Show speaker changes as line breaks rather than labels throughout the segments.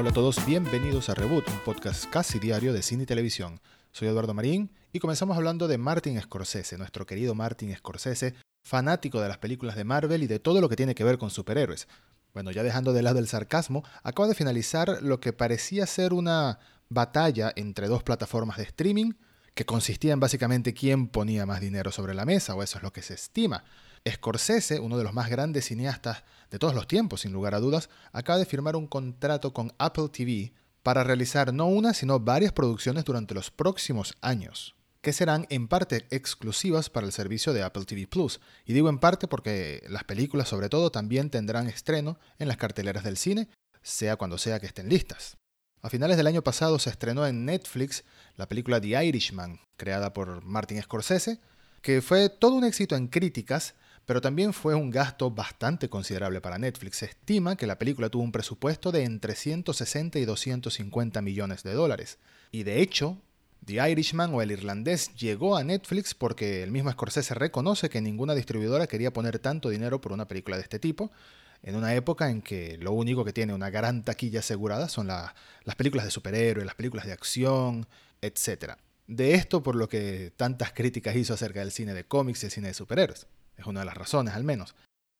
Hola a todos, bienvenidos a Reboot, un podcast casi diario de cine y televisión. Soy Eduardo Marín y comenzamos hablando de Martin Scorsese, nuestro querido Martin Scorsese, fanático de las películas de Marvel y de todo lo que tiene que ver con superhéroes. Bueno, ya dejando de lado el sarcasmo, acaba de finalizar lo que parecía ser una batalla entre dos plataformas de streaming que consistía en básicamente quién ponía más dinero sobre la mesa, o eso es lo que se estima. Scorsese, uno de los más grandes cineastas de todos los tiempos, sin lugar a dudas, acaba de firmar un contrato con Apple TV para realizar no una, sino varias producciones durante los próximos años, que serán en parte exclusivas para el servicio de Apple TV Plus. Y digo en parte porque las películas sobre todo también tendrán estreno en las carteleras del cine, sea cuando sea que estén listas. A finales del año pasado se estrenó en Netflix la película The Irishman, creada por Martin Scorsese, que fue todo un éxito en críticas, pero también fue un gasto bastante considerable para Netflix. Se estima que la película tuvo un presupuesto de entre 160 y 250 millones de dólares. Y de hecho, The Irishman o El Irlandés llegó a Netflix porque el mismo Scorsese reconoce que ninguna distribuidora quería poner tanto dinero por una película de este tipo, en una época en que lo único que tiene una gran taquilla asegurada son las películas de superhéroes, las películas de acción, etc. De esto por lo que tantas críticas hizo acerca del cine de cómics y el cine de superhéroes. Es una de las razones, al menos.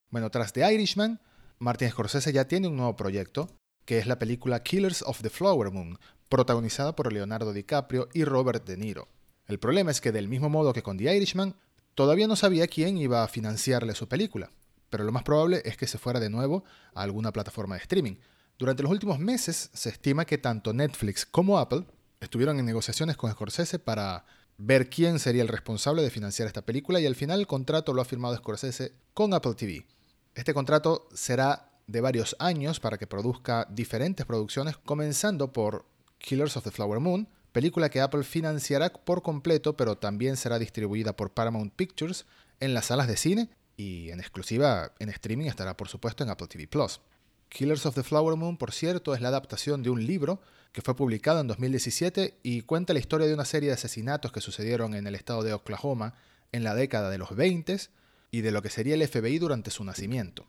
Bueno, tras The Irishman, Martin Scorsese ya tiene un nuevo proyecto, que es la película Killers of the Flower Moon, protagonizada por Leonardo DiCaprio y Robert De Niro. El problema es que del mismo modo que con The Irishman, todavía no sabía quién iba a financiarle su película, pero lo más probable es que se fuera de nuevo a alguna plataforma de streaming. Durante los últimos meses se estima que tanto Netflix como Apple estuvieron en negociaciones con Scorsese para ver quién sería el responsable de financiar esta película y al final el contrato lo ha firmado Scorsese con Apple TV. Este contrato será de varios años para que produzca diferentes producciones, comenzando por Killers of the Flower Moon, película que Apple financiará por completo, pero también será distribuida por Paramount Pictures en las salas de cine y en exclusiva en streaming estará por supuesto en Apple TV Plus. Killers of the Flower Moon, por cierto, es la adaptación de un libro que fue publicado en 2017 y cuenta la historia de una serie de asesinatos que sucedieron en el estado de Oklahoma en la década de los 20 y de lo que sería el FBI durante su nacimiento.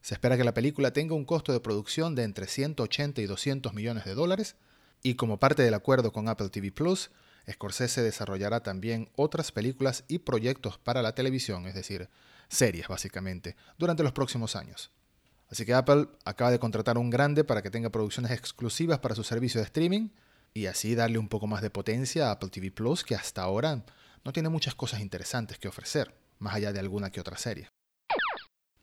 Se espera que la película tenga un costo de producción de entre 180 y 200 millones de dólares y como parte del acuerdo con Apple TV Plus, Scorsese desarrollará también otras películas y proyectos para la televisión, es decir, series básicamente, durante los próximos años. Así que Apple acaba de contratar un grande para que tenga producciones exclusivas para su servicio de streaming y así darle un poco más de potencia a Apple TV Plus, que hasta ahora no tiene muchas cosas interesantes que ofrecer, más allá de alguna que otra serie.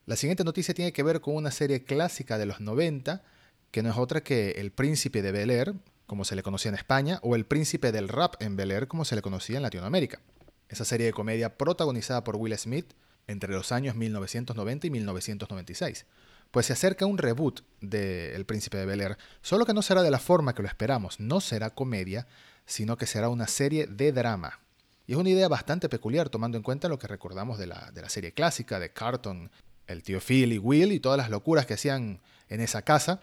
La siguiente noticia tiene que ver con una serie clásica de los 90, que no es otra que El Príncipe de Bel Air, como se le conocía en España, o El Príncipe del Rap en Bel Air, como se le conocía en Latinoamérica. Esa serie de comedia protagonizada por Will Smith entre los años 1990 y 1996 pues se acerca un reboot de El Príncipe de Bel Air, solo que no será de la forma que lo esperamos, no será comedia, sino que será una serie de drama. Y es una idea bastante peculiar tomando en cuenta lo que recordamos de la, de la serie clásica de Carton, el tío Phil y Will y todas las locuras que hacían en esa casa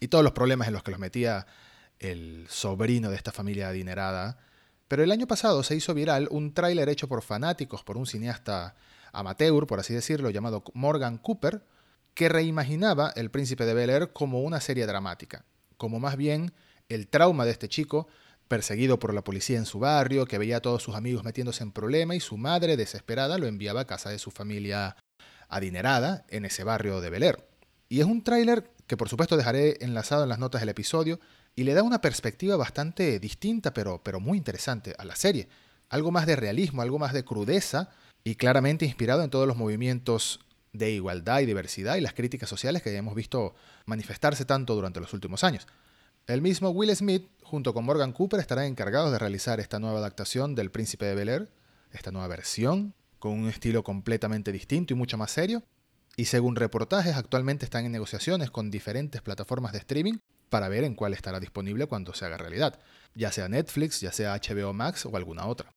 y todos los problemas en los que los metía el sobrino de esta familia adinerada. Pero el año pasado se hizo viral un tráiler hecho por fanáticos, por un cineasta amateur, por así decirlo, llamado Morgan Cooper, que reimaginaba El Príncipe de Bel Air como una serie dramática, como más bien el trauma de este chico perseguido por la policía en su barrio, que veía a todos sus amigos metiéndose en problema y su madre, desesperada, lo enviaba a casa de su familia adinerada en ese barrio de Bel Air. Y es un tráiler que por supuesto dejaré enlazado en las notas del episodio y le da una perspectiva bastante distinta pero, pero muy interesante a la serie. Algo más de realismo, algo más de crudeza y claramente inspirado en todos los movimientos de igualdad y diversidad y las críticas sociales que hemos visto manifestarse tanto durante los últimos años. El mismo Will Smith, junto con Morgan Cooper, estarán encargados de realizar esta nueva adaptación del Príncipe de Bel Air, esta nueva versión, con un estilo completamente distinto y mucho más serio. Y según reportajes, actualmente están en negociaciones con diferentes plataformas de streaming para ver en cuál estará disponible cuando se haga realidad, ya sea Netflix, ya sea HBO Max o alguna otra.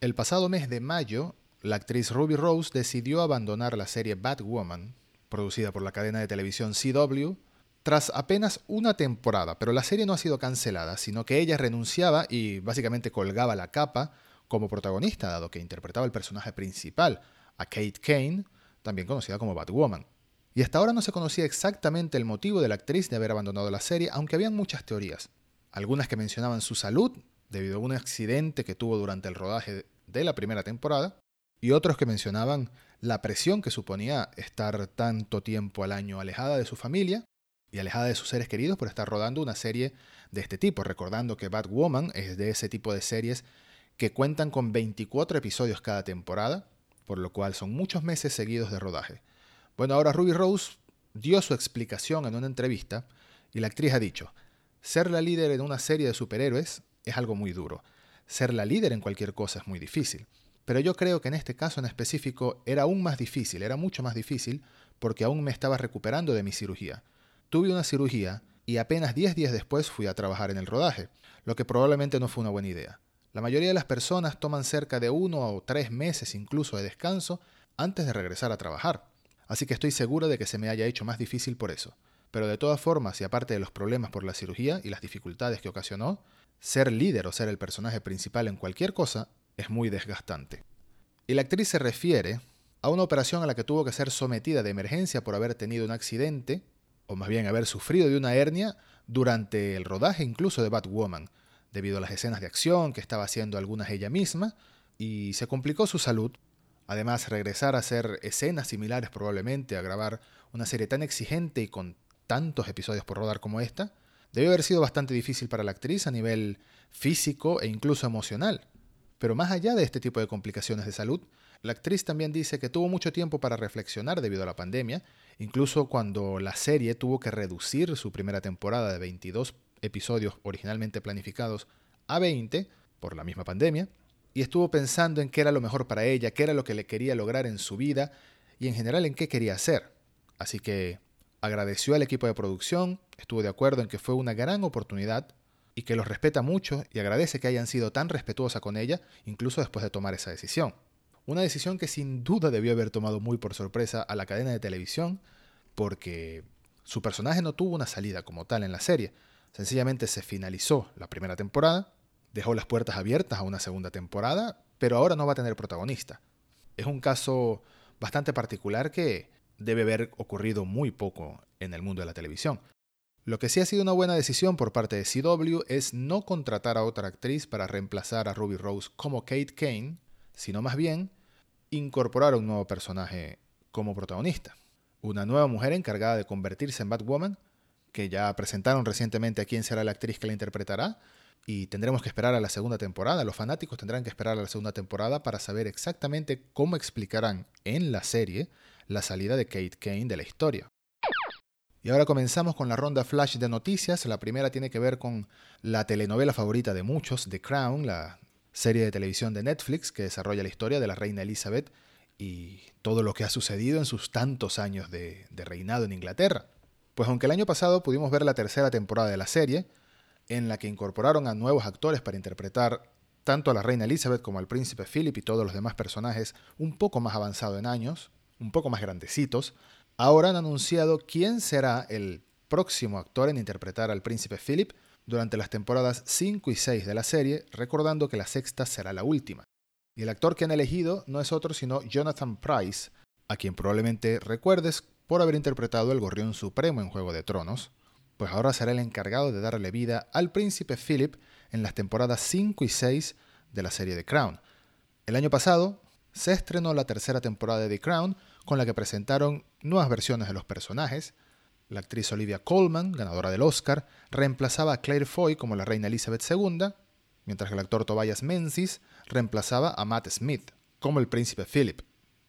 El pasado mes de mayo, la actriz Ruby Rose decidió abandonar la serie Batwoman, producida por la cadena de televisión CW, tras apenas una temporada, pero la serie no ha sido cancelada, sino que ella renunciaba y básicamente colgaba la capa como protagonista, dado que interpretaba el personaje principal, a Kate Kane, también conocida como Batwoman. y hasta ahora no se conocía exactamente el motivo de la actriz de haber abandonado la serie, aunque habían muchas teorías. Algunas que mencionaban su salud, debido a un accidente que tuvo durante el rodaje de la primera temporada, y otros que mencionaban la presión que suponía estar tanto tiempo al año alejada de su familia y alejada de sus seres queridos por estar rodando una serie de este tipo, recordando que Batwoman es de ese tipo de series que cuentan con 24 episodios cada temporada, por lo cual son muchos meses seguidos de rodaje. Bueno, ahora Ruby Rose dio su explicación en una entrevista y la actriz ha dicho, ser la líder en una serie de superhéroes es algo muy duro. Ser la líder en cualquier cosa es muy difícil. Pero yo creo que en este caso en específico era aún más difícil, era mucho más difícil porque aún me estaba recuperando de mi cirugía. Tuve una cirugía y apenas 10 días después fui a trabajar en el rodaje, lo que probablemente no fue una buena idea. La mayoría de las personas toman cerca de uno o tres meses incluso de descanso antes de regresar a trabajar, así que estoy seguro de que se me haya hecho más difícil por eso. Pero de todas formas, y aparte de los problemas por la cirugía y las dificultades que ocasionó, ser líder o ser el personaje principal en cualquier cosa es muy desgastante. Y la actriz se refiere a una operación a la que tuvo que ser sometida de emergencia por haber tenido un accidente, o más bien haber sufrido de una hernia, durante el rodaje incluso de Batwoman, debido a las escenas de acción que estaba haciendo algunas ella misma, y se complicó su salud. Además, regresar a hacer escenas similares probablemente, a grabar una serie tan exigente y con tantos episodios por rodar como esta, debió haber sido bastante difícil para la actriz a nivel físico e incluso emocional. Pero más allá de este tipo de complicaciones de salud, la actriz también dice que tuvo mucho tiempo para reflexionar debido a la pandemia, incluso cuando la serie tuvo que reducir su primera temporada de 22 episodios originalmente planificados a 20 por la misma pandemia, y estuvo pensando en qué era lo mejor para ella, qué era lo que le quería lograr en su vida y en general en qué quería hacer. Así que agradeció al equipo de producción, estuvo de acuerdo en que fue una gran oportunidad y que los respeta mucho y agradece que hayan sido tan respetuosa con ella, incluso después de tomar esa decisión. Una decisión que sin duda debió haber tomado muy por sorpresa a la cadena de televisión, porque su personaje no tuvo una salida como tal en la serie. Sencillamente se finalizó la primera temporada, dejó las puertas abiertas a una segunda temporada, pero ahora no va a tener protagonista. Es un caso bastante particular que debe haber ocurrido muy poco en el mundo de la televisión. Lo que sí ha sido una buena decisión por parte de CW es no contratar a otra actriz para reemplazar a Ruby Rose como Kate Kane, sino más bien incorporar a un nuevo personaje como protagonista. Una nueva mujer encargada de convertirse en Batwoman, que ya presentaron recientemente a quién será la actriz que la interpretará, y tendremos que esperar a la segunda temporada. Los fanáticos tendrán que esperar a la segunda temporada para saber exactamente cómo explicarán en la serie la salida de Kate Kane de la historia. Y ahora comenzamos con la ronda flash de noticias. La primera tiene que ver con la telenovela favorita de muchos, The Crown, la serie de televisión de Netflix que desarrolla la historia de la reina Elizabeth y todo lo que ha sucedido en sus tantos años de, reinado en Inglaterra. Pues aunque el año pasado pudimos ver la tercera temporada de la serie, en la que incorporaron a nuevos actores para interpretar tanto a la reina Elizabeth como al príncipe Philip y todos los demás personajes un poco más avanzados en años, un poco más grandecitos, ahora han anunciado quién será el próximo actor en interpretar al príncipe Philip durante las temporadas 5 y 6 de la serie, recordando que la sexta será la última. Y el actor que han elegido no es otro sino Jonathan Price, a quien probablemente recuerdes por haber interpretado el Gorrión Supremo en Juego de Tronos, pues ahora será el encargado de darle vida al príncipe Philip en las temporadas 5 y 6 de la serie The Crown. El año pasado se estrenó la tercera temporada de The Crown, con la que presentaron nuevas versiones de los personajes. La actriz Olivia Colman, ganadora del Oscar, reemplazaba a Claire Foy como la reina Elizabeth II, mientras que el actor Tobias Menzies reemplazaba a Matt Smith como el príncipe Philip.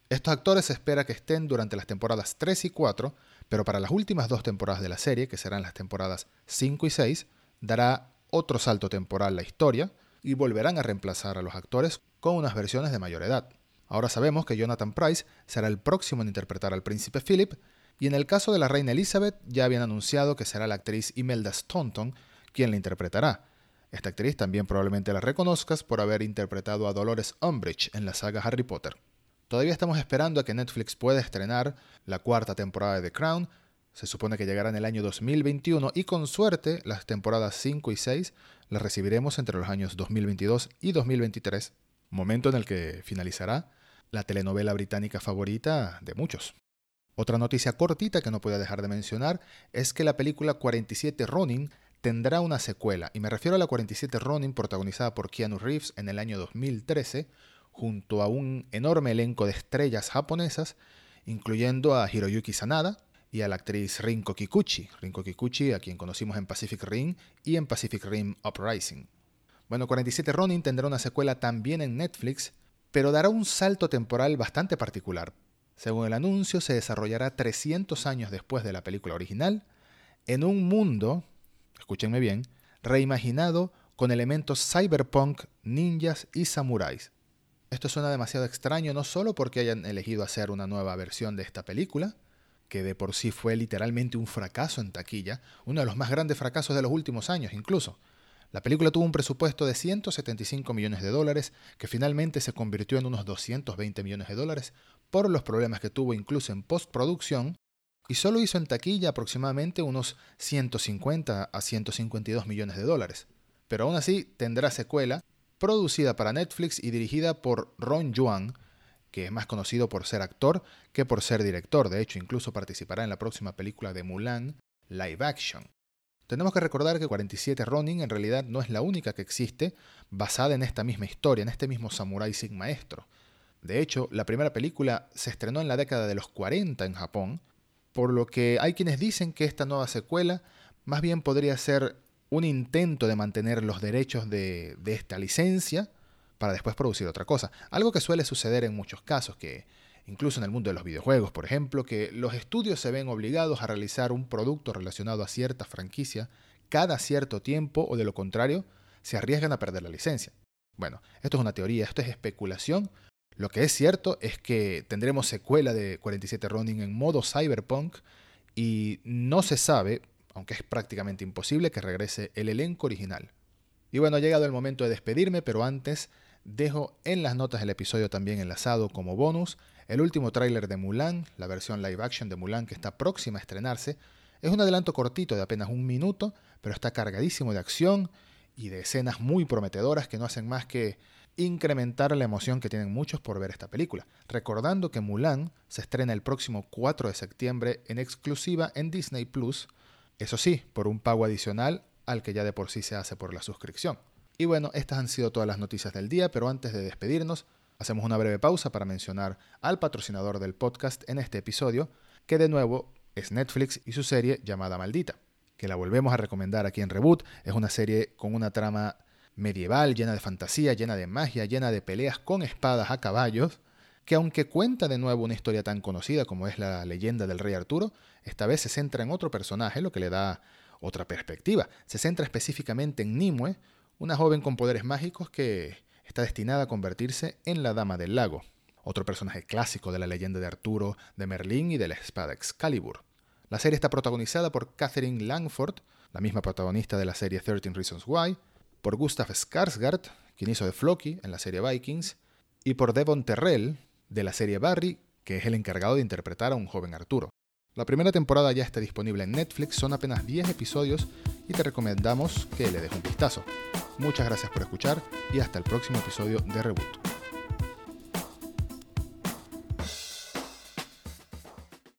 Estos actores se espera que estén durante las temporadas 3 y 4, pero para las últimas dos temporadas de la serie, que serán las temporadas 5 y 6, dará otro salto temporal la historia y volverán a reemplazar a los actores con unas versiones de mayor edad. Ahora sabemos que Jonathan Price será el próximo en interpretar al príncipe Philip, y en el caso de la reina Elizabeth ya habían anunciado que será la actriz Imelda Staunton quien la interpretará. Esta actriz también probablemente la reconozcas por haber interpretado a Dolores Umbridge en la saga Harry Potter. Todavía estamos esperando a que Netflix pueda estrenar la cuarta temporada de The Crown. Se supone que llegará en el año 2021 y con suerte las temporadas 5 y 6 las recibiremos entre los años 2022 y 2023, momento en el que finalizará la telenovela británica favorita de muchos. Otra noticia cortita que no podía dejar de mencionar es que la película 47 Ronin tendrá una secuela, y me refiero a la 47 Ronin protagonizada por Keanu Reeves en el año 2013, junto a un enorme elenco de estrellas japonesas, incluyendo a Hiroyuki Sanada y a la actriz Rinko Kikuchi, Rinko Kikuchi a quien conocimos en Pacific Rim y en Pacific Rim Uprising. Bueno, 47 Ronin tendrá una secuela también en Netflix, pero dará un salto temporal bastante particular, según el anuncio, se desarrollará 300 años después de la película original, en un mundo, escúchenme bien, reimaginado con elementos cyberpunk, ninjas y samuráis. Esto suena demasiado extraño no solo porque hayan elegido hacer una nueva versión de esta película, que de por sí fue literalmente un fracaso en taquilla, uno de los más grandes fracasos de los últimos años incluso, la película tuvo un presupuesto de 175 millones de dólares, que finalmente se convirtió en unos 220 millones de dólares por los problemas que tuvo incluso en postproducción, y solo hizo en taquilla aproximadamente unos 150 a 152 millones de dólares. Pero aún así tendrá secuela, producida para Netflix y dirigida por Ron Yuan, que es más conocido por ser actor que por ser director. De hecho, incluso participará en la próxima película de Mulan, live action. Tenemos que recordar que 47 Ronin en realidad no es la única que existe basada en esta misma historia, en este mismo samurái sin maestro. De hecho, la primera película se estrenó en la década de los 40 en Japón, por lo que hay quienes dicen que esta nueva secuela más bien podría ser un intento de mantener los derechos de, de esta licencia para después producir otra cosa. Algo que suele suceder en muchos casos, que incluso en el mundo de los videojuegos, por ejemplo, que los estudios se ven obligados a realizar un producto relacionado a cierta franquicia cada cierto tiempo o de lo contrario, se arriesgan a perder la licencia. Bueno, esto es una teoría, esto es especulación. Lo que es cierto es que tendremos secuela de 47 Ronin en modo cyberpunk y no se sabe, aunque es prácticamente imposible, que regrese el elenco original. Y bueno, ha llegado el momento de despedirme, pero antes dejo en las notas del episodio también enlazado como bonus el último tráiler de Mulan, la versión live action de Mulan que está próxima a estrenarse, es un adelanto cortito de apenas un minuto, pero está cargadísimo de acción y de escenas muy prometedoras que no hacen más que incrementar la emoción que tienen muchos por ver esta película. Recordando que Mulan se estrena el próximo 4 de septiembre en exclusiva en Disney Plus, eso sí, por un pago adicional al que ya de por sí se hace por la suscripción. Y bueno, estas han sido todas las noticias del día, pero antes de despedirnos, Hacemos una breve pausa para mencionar al patrocinador del podcast en este episodio, que de nuevo es Netflix y su serie llamada Maldita, que la volvemos a recomendar aquí en Reboot. Es una serie con una trama medieval, llena de fantasía, llena de magia, llena de peleas con espadas a caballos, que aunque cuenta de nuevo una historia tan conocida como es la leyenda del rey Arturo, esta vez se centra en otro personaje, lo que le da otra perspectiva. Se centra específicamente en Nimue, una joven con poderes mágicos que está destinada a convertirse en la Dama del Lago, otro personaje clásico de la leyenda de Arturo, de Merlín y de la espada Excalibur. La serie está protagonizada por Catherine Langford, la misma protagonista de la serie 13 Reasons Why, por Gustav Skarsgård, quien hizo de Floki en la serie Vikings, y por Devon Terrell, de la serie Barry, que es el encargado de interpretar a un joven Arturo. La primera temporada ya está disponible en Netflix, son apenas 10 episodios y te recomendamos que le des un vistazo. Muchas gracias por escuchar y hasta el próximo episodio de Reboot.